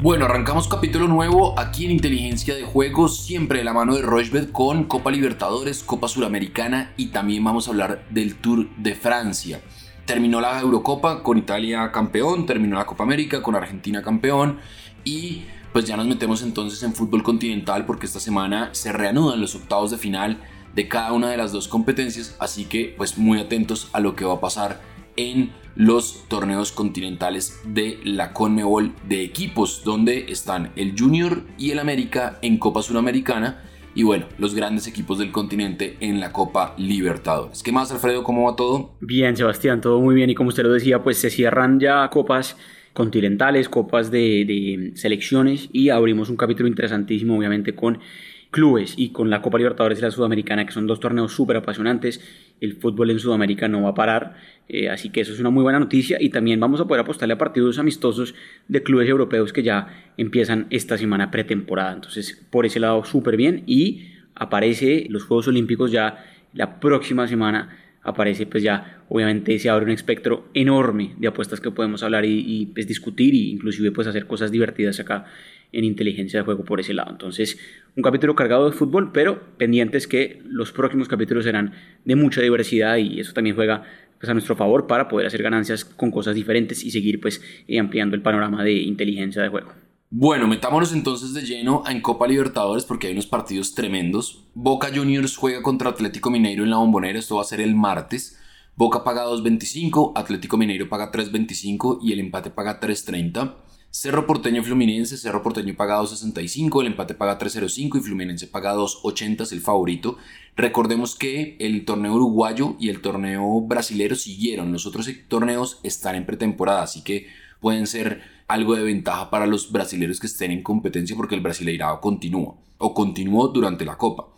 Bueno, arrancamos capítulo nuevo aquí en Inteligencia de Juegos, siempre de la mano de Rochebet con Copa Libertadores, Copa Suramericana y también vamos a hablar del Tour de Francia. Terminó la Eurocopa con Italia campeón, terminó la Copa América con Argentina campeón y pues ya nos metemos entonces en fútbol continental porque esta semana se reanudan los octavos de final de cada una de las dos competencias, así que pues muy atentos a lo que va a pasar en los torneos continentales de la Conmebol de equipos, donde están el Junior y el América en Copa Suramericana y bueno, los grandes equipos del continente en la Copa Libertadores. ¿Qué más, Alfredo? ¿Cómo va todo? Bien, Sebastián, todo muy bien y como usted lo decía, pues se cierran ya copas continentales, copas de, de selecciones y abrimos un capítulo interesantísimo, obviamente, con clubes y con la Copa Libertadores y la Sudamericana, que son dos torneos súper apasionantes. El fútbol en Sudamérica no va a parar, eh, así que eso es una muy buena noticia y también vamos a poder apostarle a partidos amistosos de clubes europeos que ya empiezan esta semana pretemporada. Entonces, por ese lado, súper bien y aparece los Juegos Olímpicos ya la próxima semana aparece pues ya obviamente se abre un espectro enorme de apuestas que podemos hablar y, y pues, discutir e inclusive pues hacer cosas divertidas acá en inteligencia de juego por ese lado. Entonces, un capítulo cargado de fútbol, pero pendientes que los próximos capítulos serán de mucha diversidad y eso también juega pues, a nuestro favor para poder hacer ganancias con cosas diferentes y seguir pues eh, ampliando el panorama de inteligencia de juego. Bueno, metámonos entonces de lleno en Copa Libertadores porque hay unos partidos tremendos. Boca Juniors juega contra Atlético Mineiro en la Bombonera, esto va a ser el martes. Boca paga 2.25, Atlético Mineiro paga 3.25 y el empate paga 3.30. Cerro Porteño Fluminense, Cerro Porteño paga 2.65, el empate paga 3.05 y Fluminense paga 2.80, es el favorito. Recordemos que el torneo uruguayo y el torneo brasilero siguieron, los otros torneos están en pretemporada, así que pueden ser algo de ventaja para los brasileños que estén en competencia porque el Brasileirado continúa o continuó durante la Copa.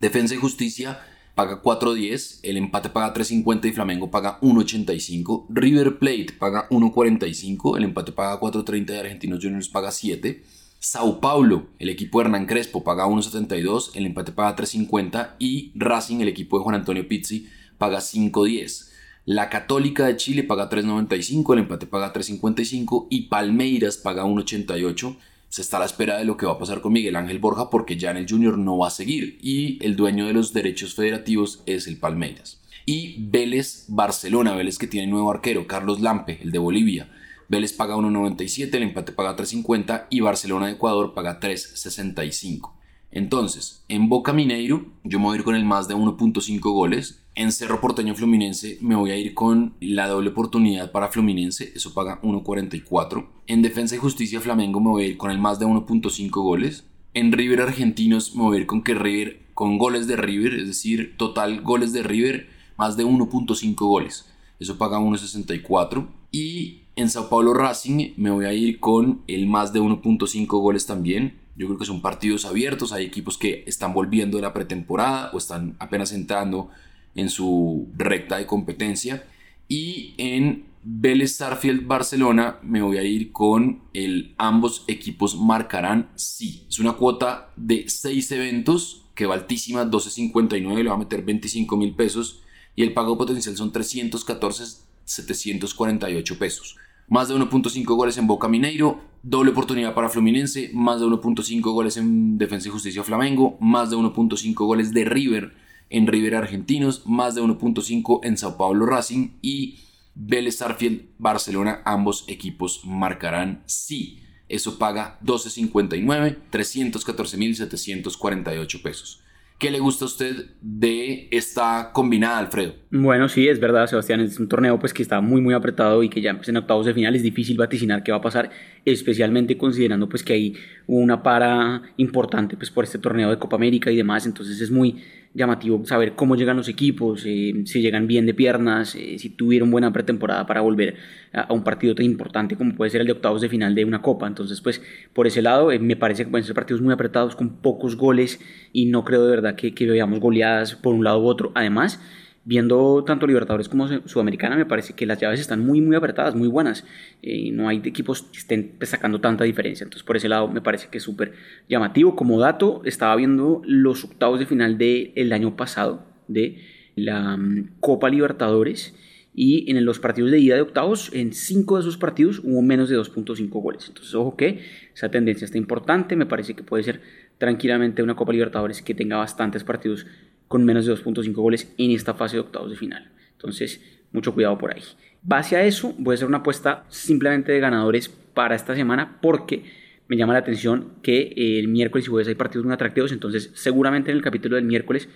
Defensa y Justicia paga 4.10, el empate paga 3.50 y Flamengo paga 1.85, River Plate paga 1.45, el empate paga 4.30 y Argentinos Juniors paga 7, Sao Paulo, el equipo de Hernán Crespo paga 1.72, el empate paga 3.50 y Racing, el equipo de Juan Antonio Pizzi, paga 5.10. La Católica de Chile paga 3.95, el empate paga 3.55 y Palmeiras paga 1.88 se está a la espera de lo que va a pasar con Miguel Ángel Borja porque ya en el Junior no va a seguir y el dueño de los derechos federativos es el Palmeiras. Y Vélez Barcelona, Vélez que tiene nuevo arquero, Carlos Lampe, el de Bolivia. Vélez paga 1.97, el empate paga 3.50 y Barcelona de Ecuador paga 3.65. Entonces, en Boca Mineiro, yo me voy a ir con el más de 1.5 goles. En Cerro Porteño Fluminense me voy a ir con la doble oportunidad para Fluminense, eso paga 1.44. En Defensa y Justicia Flamengo me voy a ir con el más de 1.5 goles. En River Argentinos me voy a ir con que River, con goles de River, es decir, total goles de River, más de 1.5 goles. Eso paga 1.64. Y en Sao Paulo Racing me voy a ir con el más de 1.5 goles también. Yo creo que son partidos abiertos, hay equipos que están volviendo de la pretemporada o están apenas entrando en su recta de competencia. Y en Vélez Starfield Barcelona me voy a ir con el ambos equipos marcarán sí. Es una cuota de 6 eventos que va altísima, 12.59, le va a meter 25 mil pesos y el pago potencial son 314 748 pesos. Más de 1.5 goles en Boca Mineiro, doble oportunidad para Fluminense, más de 1.5 goles en Defensa y Justicia Flamengo, más de 1.5 goles de River en River Argentinos, más de 1.5 en Sao Paulo Racing y Vélez Starfield Barcelona, ambos equipos marcarán sí. Eso paga 12.59, 314.748 pesos. ¿Qué le gusta a usted de esta combinada, Alfredo? Bueno, sí, es verdad, Sebastián, es un torneo pues que está muy muy apretado y que ya pues, en octavos de final es difícil vaticinar qué va a pasar, especialmente considerando pues que hay una para importante pues por este torneo de Copa América y demás, entonces es muy llamativo saber cómo llegan los equipos, eh, si llegan bien de piernas, eh, si tuvieron buena pretemporada para volver a, un partido tan importante como puede ser el de octavos de final de una copa. Entonces, pues por ese lado eh, me parece que pueden ser partidos muy apretados con pocos goles y no creo de verdad que, que veamos goleadas por un lado u otro. Además, viendo tanto Libertadores como Sudamericana, me parece que las llaves están muy, muy apretadas, muy buenas. Eh, no hay equipos que estén sacando tanta diferencia. Entonces, por ese lado, me parece que es súper llamativo. Como dato, estaba viendo los octavos de final del año pasado de la mm, Copa Libertadores y en los partidos de ida de octavos, en cinco de esos partidos hubo menos de 2.5 goles. Entonces, ojo que esa tendencia está importante, me parece que puede ser tranquilamente una Copa Libertadores que tenga bastantes partidos con menos de 2.5 goles en esta fase de octavos de final. Entonces, mucho cuidado por ahí. Base a eso, voy a hacer una apuesta simplemente de ganadores para esta semana porque me llama la atención que el miércoles y jueves hay partidos muy atractivos, entonces seguramente en el capítulo del miércoles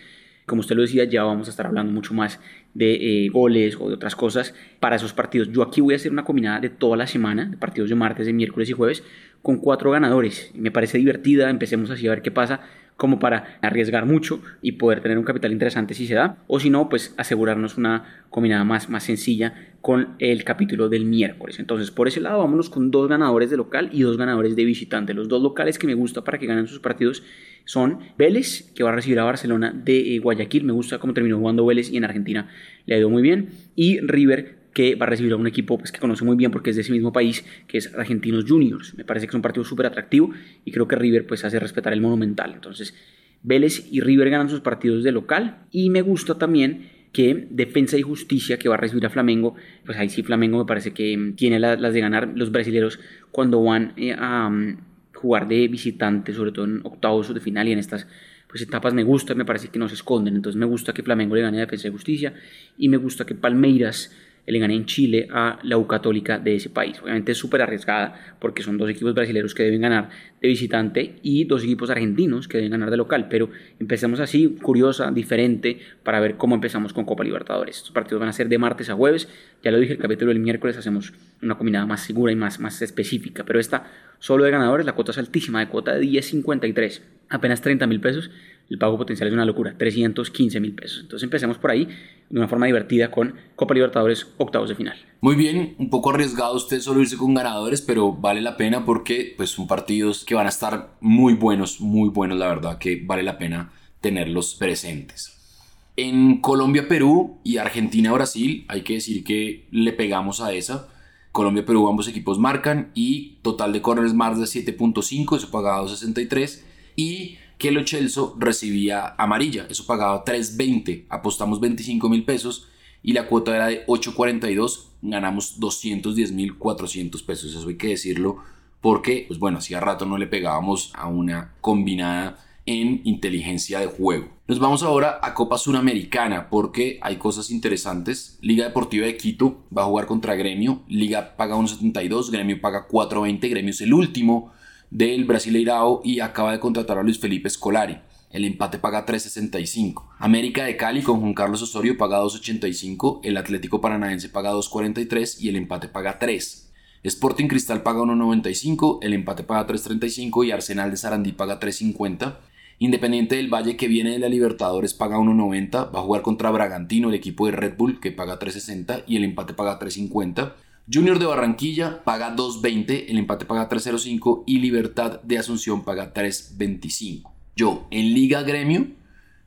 como usted lo decía, ya vamos a estar hablando mucho más de eh, goles o de otras cosas para esos partidos. Yo aquí voy a hacer una combinada de toda la semana, de partidos de martes, de miércoles y jueves, con cuatro ganadores. Me parece divertida, empecemos así a ver qué pasa, como para arriesgar mucho y poder tener un capital interesante si se da, o si no, pues asegurarnos una combinada más, más sencilla con el capítulo del miércoles. Entonces, por ese lado, vámonos con dos ganadores de local y dos ganadores de visitante. Los dos locales que me gusta para que ganen sus partidos son Vélez, que va a recibir a Barcelona de eh, Guayaquil. Me gusta cómo terminó jugando Vélez y en Argentina le ha ido muy bien. Y River, que va a recibir a un equipo pues, que conoce muy bien porque es de ese mismo país, que es Argentinos Juniors. Me parece que es un partido súper atractivo y creo que River pues hace respetar el Monumental. Entonces, Vélez y River ganan sus partidos de local y me gusta también que Defensa y Justicia que va a recibir a Flamengo, pues ahí sí Flamengo me parece que tiene las, de ganar los brasileños cuando van eh, a mm, jugar de visitante, sobre todo en octavos de final y en estas pues etapas me gusta, me parece que no se esconden, entonces me gusta que Flamengo le gane a Defensa y Justicia y me gusta que Palmeiras le gané en Chile a la U Católica de ese país. Obviamente es súper arriesgada porque son dos equipos brasileños que deben ganar de visitante y dos equipos argentinos que deben ganar de local. Pero empecemos así, curiosa, diferente, para ver cómo empezamos con Copa Libertadores. Estos partidos van a ser de martes a jueves. Ya lo dije, el capítulo del miércoles hacemos una combinada más segura y más, más específica. Pero esta solo de ganadores, la cuota es altísima, de cuota de 10.53, apenas 30 mil pesos el pago potencial es una locura, 315 mil pesos. Entonces empecemos por ahí de una forma divertida con Copa Libertadores octavos de final. Muy bien, un poco arriesgado usted solo irse con ganadores, pero vale la pena porque pues son partidos que van a estar muy buenos, muy buenos, la verdad que vale la pena tenerlos presentes. En Colombia, Perú y Argentina, Brasil, hay que decir que le pegamos a esa. Colombia, Perú, ambos equipos marcan y total de corners más de 7.5, eso pagado 63 y que lo Chelso recibía amarilla. Eso pagaba 3.20. Apostamos 25 mil pesos y la cuota era de 8.42. Ganamos 210 mil 400 pesos. Eso hay que decirlo porque, pues bueno, hacía rato no le pegábamos a una combinada en inteligencia de juego. Nos vamos ahora a Copa Suramericana porque hay cosas interesantes. Liga Deportiva de Quito va a jugar contra Gremio. Liga paga 1.72, Gremio paga 4.20. Gremio es el último del Brasileirao y acaba de contratar a Luis Felipe Scolari. El empate paga 3.65. América de Cali con Juan Carlos Osorio paga 2.85. El Atlético Paranaense paga 2.43 y el empate paga 3. Sporting Cristal paga 1.95. El empate paga 3.35 y Arsenal de Sarandí paga 3.50. Independiente del Valle que viene de la Libertadores paga 1.90. Va a jugar contra Bragantino, el equipo de Red Bull que paga 3.60 y el empate paga 3.50. Junior de Barranquilla paga 2.20, el empate paga 3.05 y Libertad de Asunción paga 3.25. Yo en Liga Gremio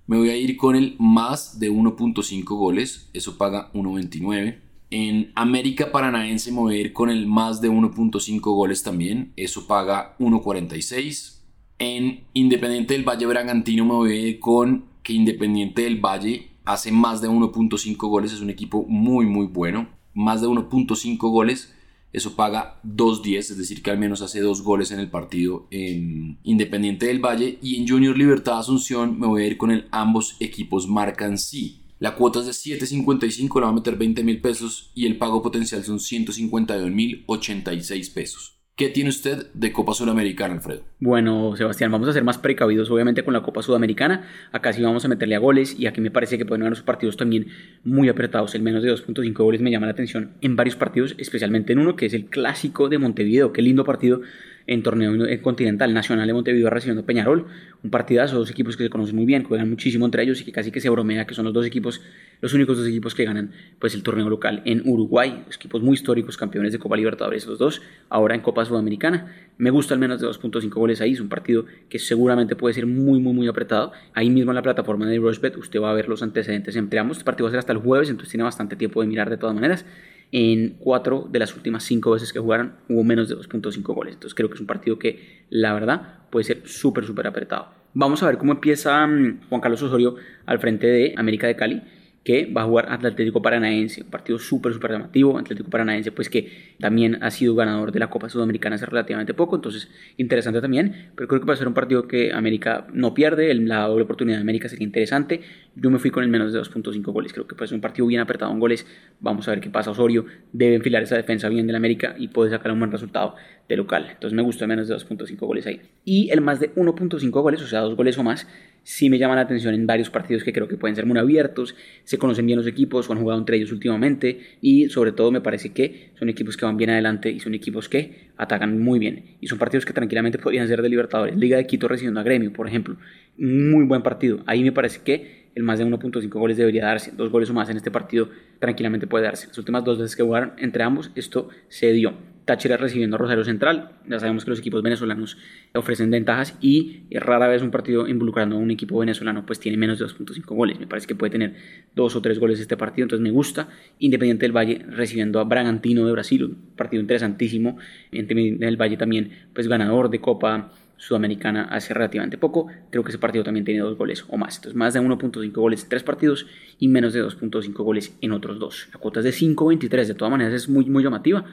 me voy a ir con el más de 1.5 goles, eso paga 1.29. En América Paranaense me voy a ir con el más de 1.5 goles también, eso paga 1.46. En Independiente del Valle Bragantino me voy a ir con que Independiente del Valle hace más de 1.5 goles, es un equipo muy muy bueno más de 1.5 goles, eso paga 2.10, es decir, que al menos hace dos goles en el partido en Independiente del Valle. Y en Junior Libertad Asunción me voy a ir con el ambos equipos marcan sí. La cuota es de 7.55, le va a meter 20 mil pesos y el pago potencial son 152 mil 86 pesos. ¿Qué tiene usted de Copa Sudamericana, Alfredo? Bueno, Sebastián, vamos a ser más precavidos obviamente con la Copa Sudamericana. Acá sí vamos a meterle a goles y aquí me parece que pueden haber los partidos también muy apretados. El menos de 2.5 goles me llama la atención en varios partidos, especialmente en uno que es el clásico de Montevideo. Qué lindo partido en torneo continental nacional de Montevideo recibiendo Peñarol. Un partidazo, dos equipos que se conocen muy bien, juegan muchísimo entre ellos y que casi que se bromea que son los dos equipos, los únicos dos equipos que ganan pues el torneo local en Uruguay. Equipos muy históricos, campeones de Copa Libertadores los dos, ahora en Copa Sudamericana. Me gusta al menos de 2.5 goles ahí, es un partido que seguramente puede ser muy muy muy apretado. Ahí mismo en la plataforma de Rushbet usted va a ver los antecedentes entre ambos. Este partido va a ser hasta el jueves, entonces tiene bastante tiempo de mirar de todas maneras en cuatro de las últimas cinco veces que jugaron hubo menos de 2.5 goles. Entonces creo que es un partido que la verdad puede ser súper, súper apretado. Vamos a ver cómo empieza mm, Juan Carlos Osorio al frente de América de Cali, que va a jugar Atlético Paranaense, un partido súper, súper llamativo. Atlético Paranaense, pues que también ha sido ganador de la Copa Sudamericana hace relativamente poco, entonces interesante también. Pero creo que va a ser un partido que América no pierde, la doble oportunidad de América sería interesante. Yo me fui con el menos de 2.5 goles, creo que puede ser un partido bien apretado en goles. Vamos a ver qué pasa. Osorio debe enfilar esa defensa bien del América y puede sacar un buen resultado de local. Entonces me gustó el menos de 2.5 goles ahí. Y el más de 1.5 goles, o sea, dos goles o más, sí me llama la atención en varios partidos que creo que pueden ser muy abiertos, se conocen bien los equipos han jugado entre ellos últimamente y sobre todo me parece que son equipos que van bien adelante y son equipos que atacan muy bien y son partidos que tranquilamente podrían ser de Libertadores. Liga de Quito recibiendo a Gremio, por ejemplo, muy buen partido. Ahí me parece que el más de 1.5 goles debería darse, dos goles o más en este partido tranquilamente puede darse. Las últimas dos veces que jugaron entre ambos esto se dio. Táchira recibiendo a Rosario Central. Ya sabemos que los equipos venezolanos ofrecen ventajas y rara vez un partido involucrando a un equipo venezolano pues tiene menos de 2.5 goles. Me parece que puede tener dos o tres goles este partido, entonces me gusta. Independiente del Valle recibiendo a Bragantino de Brasil, un partido interesantísimo. Independiente del Valle también pues ganador de Copa Sudamericana hace relativamente poco. Creo que ese partido también tiene dos goles o más. Entonces, más de 1.5 goles en tres partidos y menos de 2.5 goles en otros dos. La cuota es de 5.23. De todas maneras, es muy, muy llamativa.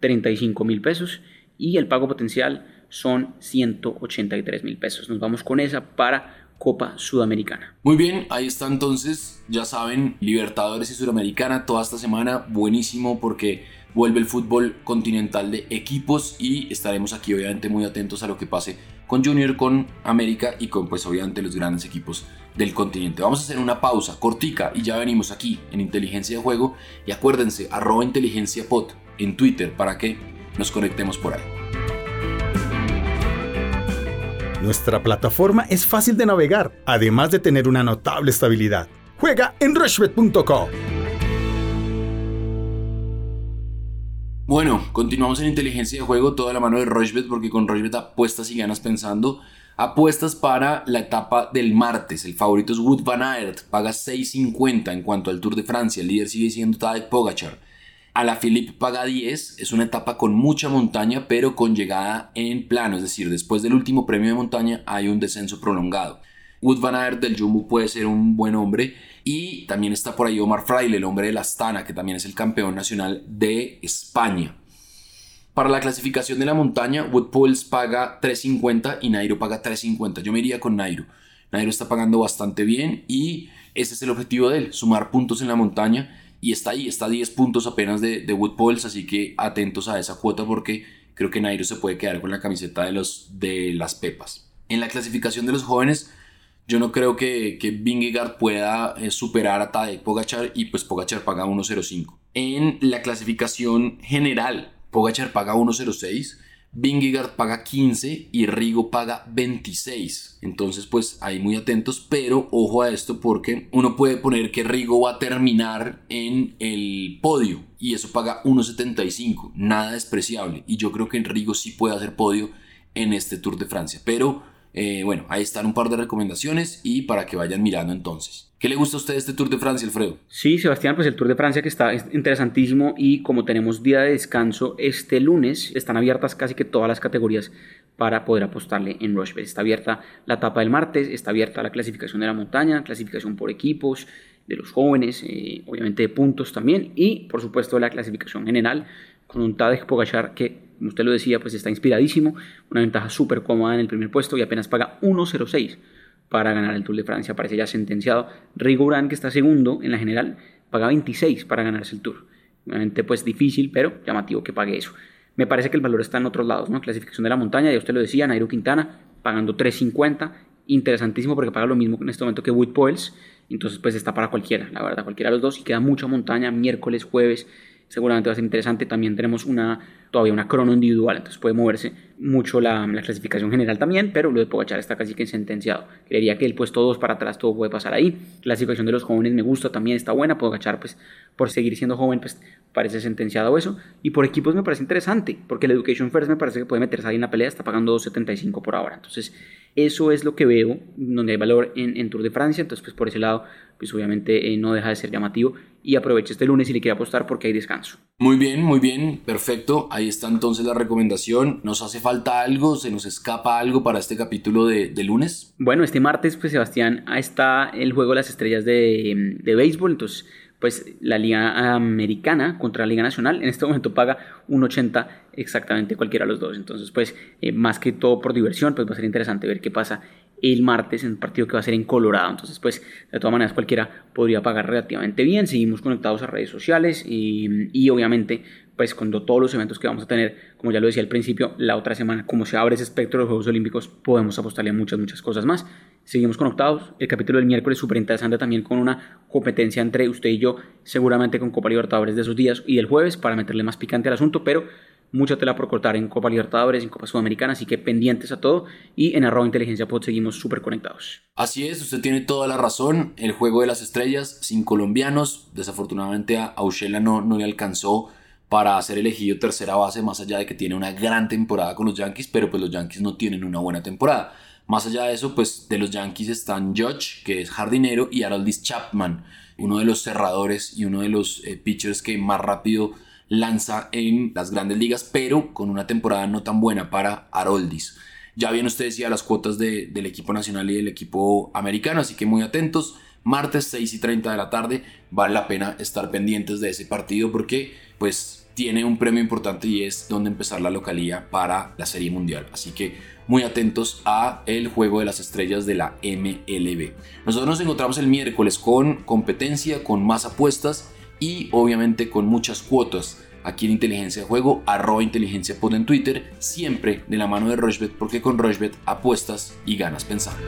35 mil pesos y el pago potencial son 183 mil pesos. Nos vamos con esa para Copa Sudamericana. Muy bien, ahí está entonces, ya saben, Libertadores y Sudamericana toda esta semana, buenísimo porque vuelve el fútbol continental de equipos y estaremos aquí obviamente muy atentos a lo que pase con Junior, con América y con pues obviamente los grandes equipos del continente. Vamos a hacer una pausa cortica y ya venimos aquí en Inteligencia de Juego y acuérdense, arroba inteligencia en Twitter para que nos conectemos por ahí. Nuestra plataforma es fácil de navegar, además de tener una notable estabilidad. Juega en rushbet.com. Bueno, continuamos en inteligencia de juego, toda la mano de Rushbet, porque con Rushbet apuestas y ganas pensando. Apuestas para la etapa del martes. El favorito es Wood Van Aert, paga 6.50 en cuanto al Tour de Francia. El líder sigue siendo Tadej Pogachar. A la Philippe paga 10, es una etapa con mucha montaña, pero con llegada en plano, es decir, después del último premio de montaña hay un descenso prolongado. Wood Van Aert del Jumbo puede ser un buen hombre y también está por ahí Omar Fraile, el hombre de la Astana, que también es el campeón nacional de España. Para la clasificación de la montaña, Wood Pools paga 3.50 y Nairo paga 3.50. Yo me iría con Nairo. Nairo está pagando bastante bien y ese es el objetivo de él, sumar puntos en la montaña y está ahí, está a 10 puntos apenas de, de Wood así que atentos a esa cuota porque creo que Nairo se puede quedar con la camiseta de, los, de las Pepas. En la clasificación de los jóvenes, yo no creo que, que Vingegaard pueda eh, superar a Tadej Pogachar y pues Pogachar paga 1.05. En la clasificación general, Pogachar paga 1.06 Vingegaard paga 15 y Rigo paga 26. Entonces, pues ahí muy atentos, pero ojo a esto porque uno puede poner que Rigo va a terminar en el podio y eso paga 1.75, nada despreciable. Y yo creo que Rigo sí puede hacer podio en este Tour de Francia, pero eh, bueno, ahí están un par de recomendaciones y para que vayan mirando entonces. ¿Qué le gusta a usted este Tour de Francia, Alfredo? Sí, Sebastián, pues el Tour de Francia que está interesantísimo y como tenemos día de descanso este lunes, están abiertas casi que todas las categorías para poder apostarle en Rushbet. Está abierta la etapa del martes, está abierta la clasificación de la montaña, clasificación por equipos, de los jóvenes, eh, obviamente de puntos también y por supuesto la clasificación general con un Tadej Pogachar que como usted lo decía, pues está inspiradísimo, una ventaja súper cómoda en el primer puesto y apenas paga 1.06 para ganar el Tour de Francia, parece ya sentenciado. Rigo que está segundo en la general, paga 26 para ganarse el Tour. Obviamente pues difícil, pero llamativo que pague eso. Me parece que el valor está en otros lados, ¿no? Clasificación de la montaña, ya usted lo decía, Nairo Quintana pagando 3.50, interesantísimo porque paga lo mismo en este momento que Wood Poels, entonces pues está para cualquiera, la verdad, cualquiera de los dos y queda mucha montaña, miércoles, jueves, seguramente va a ser interesante. También tenemos una, todavía una crono individual, entonces puede moverse mucho la, clasificación general también, pero lo de Pogachar está casi que sentenciado. Creería que el puesto 2 para atrás todo puede pasar ahí. La situación de los jóvenes me gusta, también está buena. Pogachar, pues por seguir siendo joven, pues parece sentenciado eso. Y por equipos me parece interesante, porque el Education First me parece que puede meterse ahí en la pelea, está pagando 2.75 por ahora. Entonces eso es lo que veo, donde hay valor en, Tour de Francia, entonces pues por ese lado, pues obviamente eh, no deja de ser llamativo y aproveche este lunes si le quiere apostar porque hay descanso. Muy bien, muy bien, perfecto. Ahí está entonces la recomendación. ¿Nos hace falta algo? ¿Se nos escapa algo para este capítulo de, lunes? Bueno, este martes, pues Sebastián, está el juego de las estrellas de, de béisbol, entonces pues la Liga Americana contra la Liga Nacional en este momento paga un 80 exactamente cualquiera de los dos. Entonces, pues eh, más que todo por diversión, pues va a ser interesante ver qué pasa el martes en un partido que va a ser en Colorado. Entonces, pues de todas maneras cualquiera podría pagar relativamente bien. Seguimos conectados a redes sociales y obviamente pues cuando todos los eventos que vamos a tener, como ya lo decía al principio, la otra semana, como se abre ese espectro de los Juegos Olímpicos, podemos apostarle a muchas, muchas cosas más. Seguimos conectados. El capítulo del miércoles súper interesante también con una competencia entre usted y yo, seguramente con Copa Libertadores de esos días y el jueves para meterle más picante al asunto, pero mucha tela por cortar en Copa Libertadores, en Copa Sudamericana, así que pendientes a todo y en arroba inteligencia pod seguimos súper conectados. Así es, usted tiene toda la razón, el juego de las estrellas sin colombianos, desafortunadamente a Aushela no, no le alcanzó para ser elegido tercera base, más allá de que tiene una gran temporada con los Yankees, pero pues los Yankees no tienen una buena temporada. Más allá de eso, pues de los Yankees están Judge, que es jardinero, y Haroldis Chapman, uno de los cerradores y uno de los eh, pitchers que más rápido lanza en las grandes ligas, pero con una temporada no tan buena para Haroldis. Ya bien ustedes ya las cuotas del equipo nacional y del equipo americano, así que muy atentos. Martes 6 y 30 de la tarde, vale la pena estar pendientes de ese partido porque pues tiene un premio importante y es donde empezar la localía para la Serie Mundial. Así que muy atentos a el juego de las estrellas de la MLB. Nosotros nos encontramos el miércoles con competencia, con más apuestas y obviamente con muchas cuotas aquí en Inteligencia de Juego, arroba inteligencia pod en Twitter, siempre de la mano de Rochbet porque con Rochbet apuestas y ganas pensando.